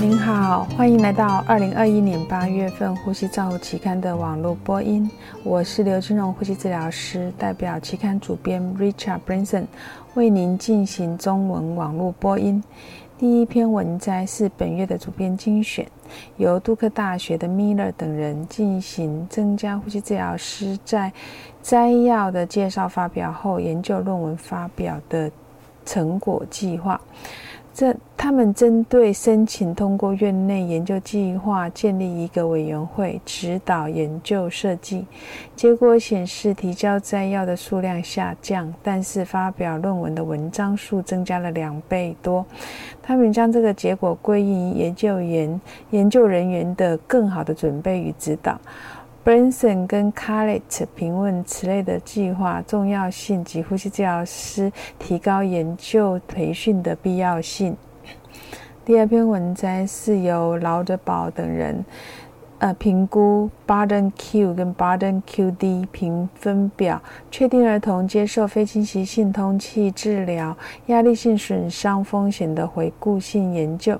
您好，欢迎来到二零二一年八月份《呼吸照护期刊》的网络播音。我是刘金荣呼吸治疗师，代表期刊主编 Richard Branson 为您进行中文网络播音。第一篇文摘是本月的主编精选，由杜克大学的 Miller 等人进行增加呼吸治疗师在摘要的介绍发表后，研究论文发表的成果计划。这他们针对申请通过院内研究计划，建立一个委员会指导研究设计。结果显示，提交摘要的数量下降，但是发表论文的文章数增加了两倍多。他们将这个结果归因研究员、研究人员的更好的准备与指导。Branson 跟 Carlett 评论此类的计划重要性及呼吸治疗师提高研究培训的必要性。第二篇文章是由劳德堡等人。呃，评估 baden Q 跟 baden QD 评分表，确定儿童接受非侵袭性通气治疗压力性损伤风险的回顾性研究。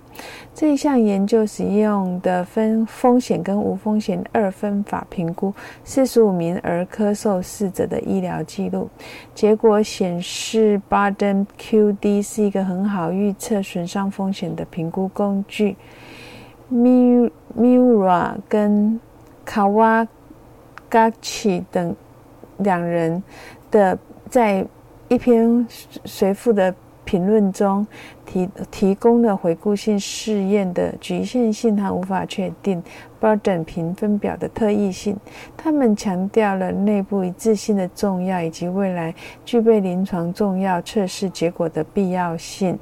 这一项研究使用的分风险跟无风险二分法评估四十五名儿科受试者的医疗记录。结果显示 baden QD 是一个很好预测损伤风险的评估工具。Miura 跟 Kawagachi 等两人的在一篇随附的评论中提提供了回顾性试验的局限性和无法确定 Burden 评分表的特异性。他们强调了内部一致性的重要，以及未来具备临床重要测试结果的必要性。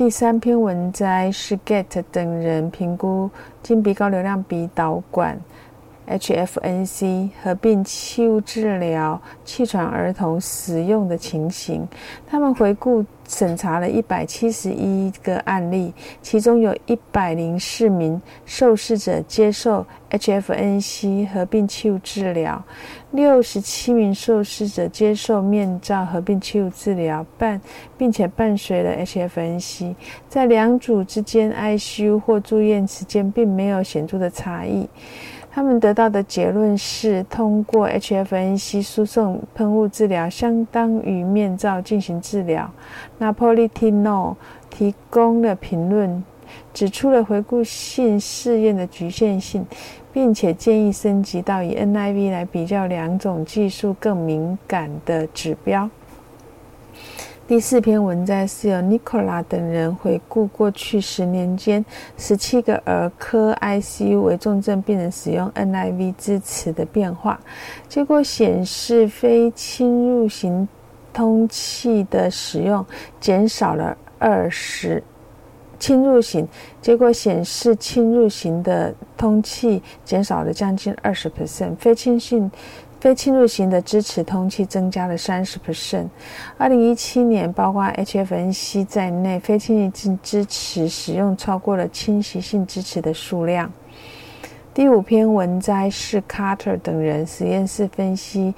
第三篇文摘是 Get 等人评估金鼻高流量鼻导管。（HFNC） 合并气雾治疗气喘儿童使用的情形。他们回顾。审查了一百七十一个案例，其中有一百零四名受试者接受 HFNC 合并气雾治疗，六十七名受试者接受面罩合并气雾治疗，伴并且伴随了 HFNC。在两组之间，ICU 或住院时间并没有显著的差异。他们得到的结论是，通过 HFNC 输送喷雾治疗相当于面罩进行治疗。Napolitano 提供了评论，指出了回顾性试验的局限性，并且建议升级到以 NIV 来比较两种技术更敏感的指标。第四篇文摘是由 Nicola 等人回顾过去十年间十七个儿科 ICU 为重症病人使用 NIV 支持的变化。结果显示，非侵入型通气的使用减少了二十，侵入型结果显示，侵入型的通气减少了将近二十 percent，非侵性。非侵入型的支持通气增加了三十 percent。二零一七年，包括 HFNC 在内，非侵入性支持使用超过了侵袭性支持的数量。第五篇文摘是 Carter 等人实验室分析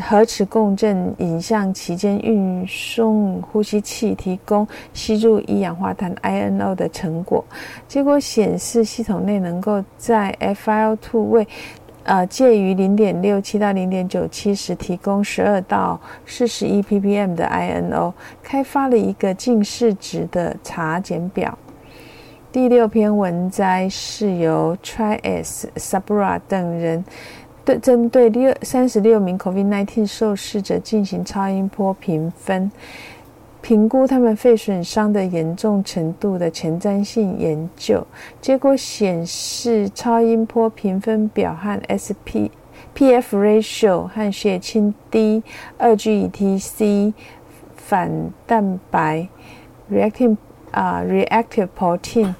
核磁共振影像期间运送呼吸器提供吸入一氧化碳 INO 的成果。结果显示，系统内能够在 FiO2 位。呃，介于零点六七到零点九七时，提供十二到四十一 ppm 的 INO，开发了一个近视值的查检表。第六篇文摘是由 Tries Sabra 等人对针对六三十六名 COVID-19 受试者进行超音波评分。评估他们肺损伤的严重程度的前瞻性研究结果显示，超音波评分表和 SP PF ratio 和血清低二 GETC 反蛋白 reacting 啊 reactive protein。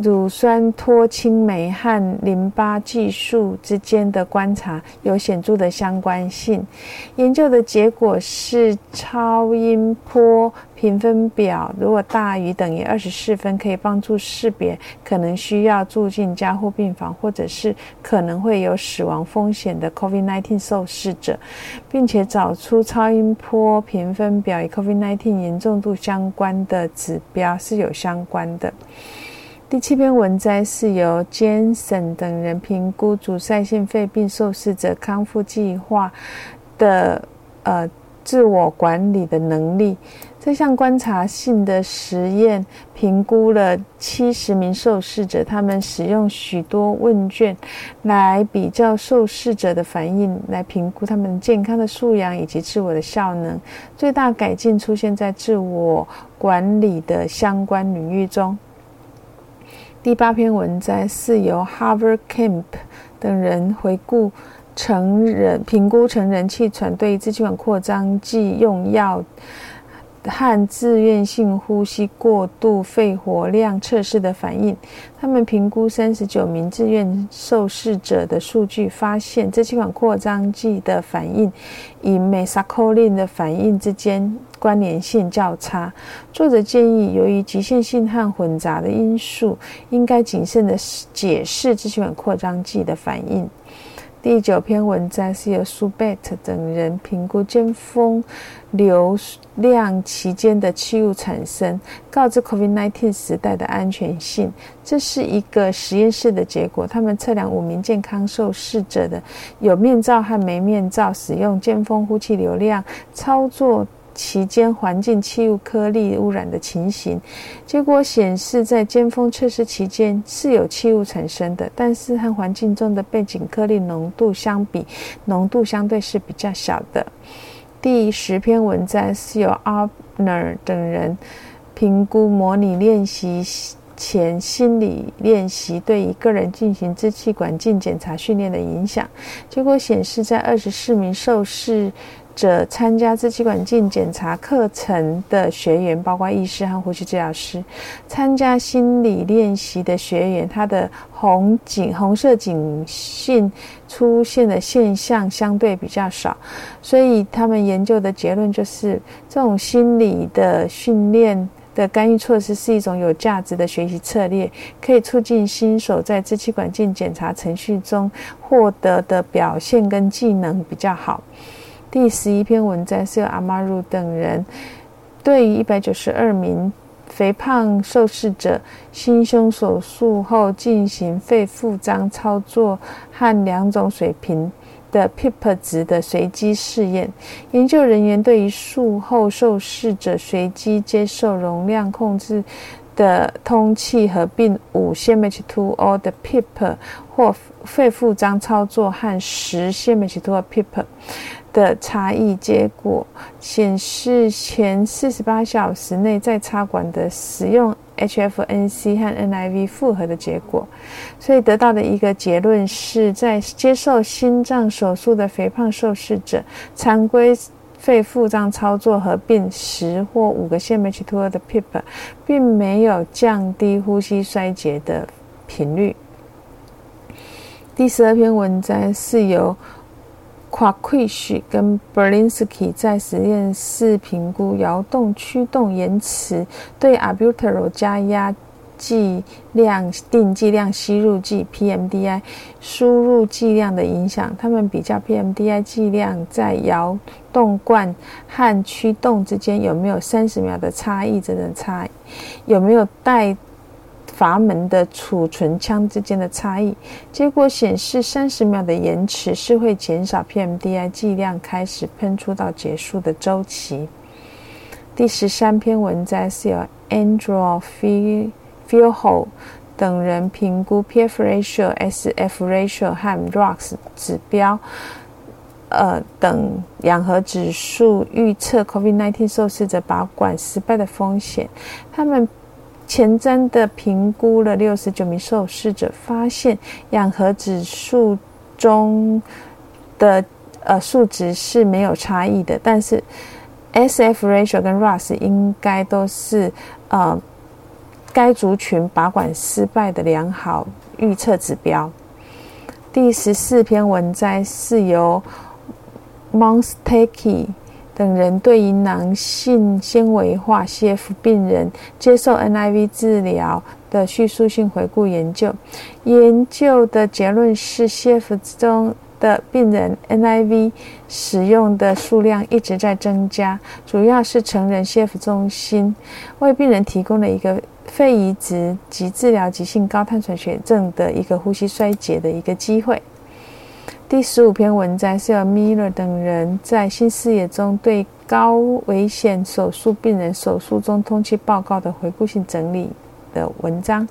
乳酸脱氢酶和淋巴技术之间的观察有显著的相关性。研究的结果是，超音波评分表如果大于等于二十四分，可以帮助识别可能需要住进加护病房或者是可能会有死亡风险的 COVID-19 受试者，并且找出超音波评分表与 COVID-19 严重度相关的指标是有相关的。第七篇文摘是由 Jensen 等人评估阻塞性肺病受试者康复计划的呃自我管理的能力。这项观察性的实验评估了七十名受试者，他们使用许多问卷来比较受试者的反应，来评估他们健康的素养以及自我的效能。最大改进出现在自我管理的相关领域中。第八篇文摘是由 Harvard Kemp 等人回顾成人评估成人气喘对支气管扩张剂用药。和自愿性呼吸过度肺活量测试的反应，他们评估三十九名自愿受试者的数据，发现支气管扩张剂的反应与 mesacolin 的反应之间关联性较差。作者建议，由于局限性和混杂的因素，应该谨慎地解释支气管扩张剂的反应。第九篇文章是由苏贝特等人评估尖峰流量期间的气雾产生，告知 COVID-19 时代的安全性。这是一个实验室的结果。他们测量五名健康受试者的有面罩和没面罩使用尖峰呼气流量操作。期间环境气雾颗粒污染的情形，结果显示，在尖峰测试期间是有气雾产生的，但是和环境中的背景颗粒浓度相比，浓度相对是比较小的。第十篇文章是由 a r n e r 等人评估模拟练习前心理练习对一个人进行支气管镜检查训练的影响。结果显示，在二十四名受试。者参加支气管镜检查课程的学员，包括医师和呼吸治疗师。参加心理练习的学员，他的红颈红色颈性出现的现象相对比较少。所以，他们研究的结论就是，这种心理的训练的干预措施是一种有价值的学习策略，可以促进新手在支气管镜检查程序中获得的表现跟技能比较好。第十一篇文章是由阿玛鲁等人对于一百九十二名肥胖受试者心胸手术后进行肺复张操作和两种水平的 PIP 值的随机试验。研究人员对于术后受试者随机接受容量控制的通气合并五 cmH2O 的 PIP 或肺复张操作和十 cmH2O PIP。的差异结果显示，前四十八小时内在插管的使用 HFNC 和 NIV 复合的结果，所以得到的一个结论是在接受心脏手术的肥胖受试者，常规肺复张操作合并十或五个 cmH2 的 PEEP，并没有降低呼吸衰竭的频率。第十二篇文章是由。夸奎许跟 Berlinsky 在实验室评估摇动驱动延迟对 a b u t e r o 加压剂量定剂量吸入剂 （PMDI） 输入剂量的影响。他们比较 PMDI 剂量在摇动罐和驱动之间有没有三十秒的差异，这种差有没有带。阀门的储存腔之间的差异，结果显示三十秒的延迟是会减少 PMDI 剂量开始喷出到结束的周期。第十三篇文章是由 Andrew Fieldhall 等人评估 PF ratio、SF ratio 和 ROX 指标，呃等氧合指数预测 COVID-19 受试者拔管失败的风险。他们前瞻的评估了六十九名受试者，发现氧合指数中的呃数值是没有差异的，但是 S F ratio 跟 RAS 应该都是呃该族群拔管失败的良好预测指标。第十四篇文摘是由 Monstaki。等人对于囊性纤维化 CF 病人接受 NIV 治疗的叙述性回顾研究，研究的结论是 CF 中的病人 NIV 使用的数量一直在增加，主要是成人 CF 中心为病人提供了一个肺移植及治疗急性高碳酸血症的一个呼吸衰竭的一个机会。第十五篇文章是由 Miller 等人在新视野中对高危险手术病人手术中通气报告的回顾性整理的文章。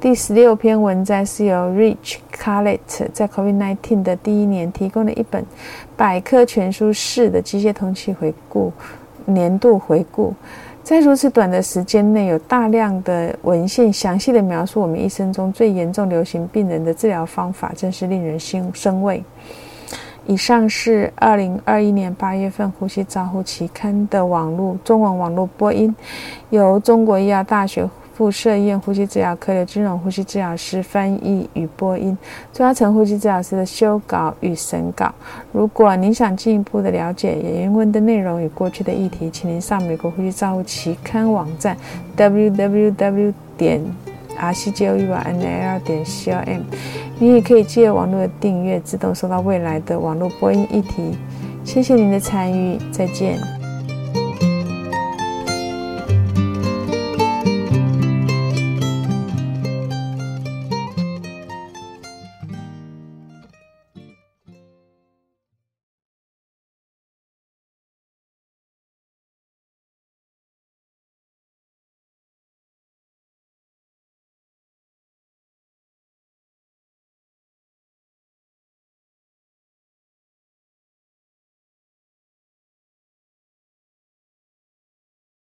第十六篇文章是由 Rich Carlett 在 COVID-19 的第一年提供了一本百科全书式的机械通气回顾年度回顾。在如此短的时间内，有大量的文献详细的描述我们一生中最严重流行病人的治疗方法，真是令人心生畏。以上是二零二一年八月份《呼吸照护》期刊的网络中文网络播音，由中国医药大学。附设院呼吸治疗科的金融呼吸治疗师翻译与播音，朱嘉诚呼吸治疗师的修稿与审稿。如果您想进一步的了解原文的内容与过去的议题，请您上美国呼吸照护期刊网站 www 点 r c j o u n l 点 c o m。你也可以借网络的订阅，自动收到未来的网络播音议题。谢谢您的参与，再见。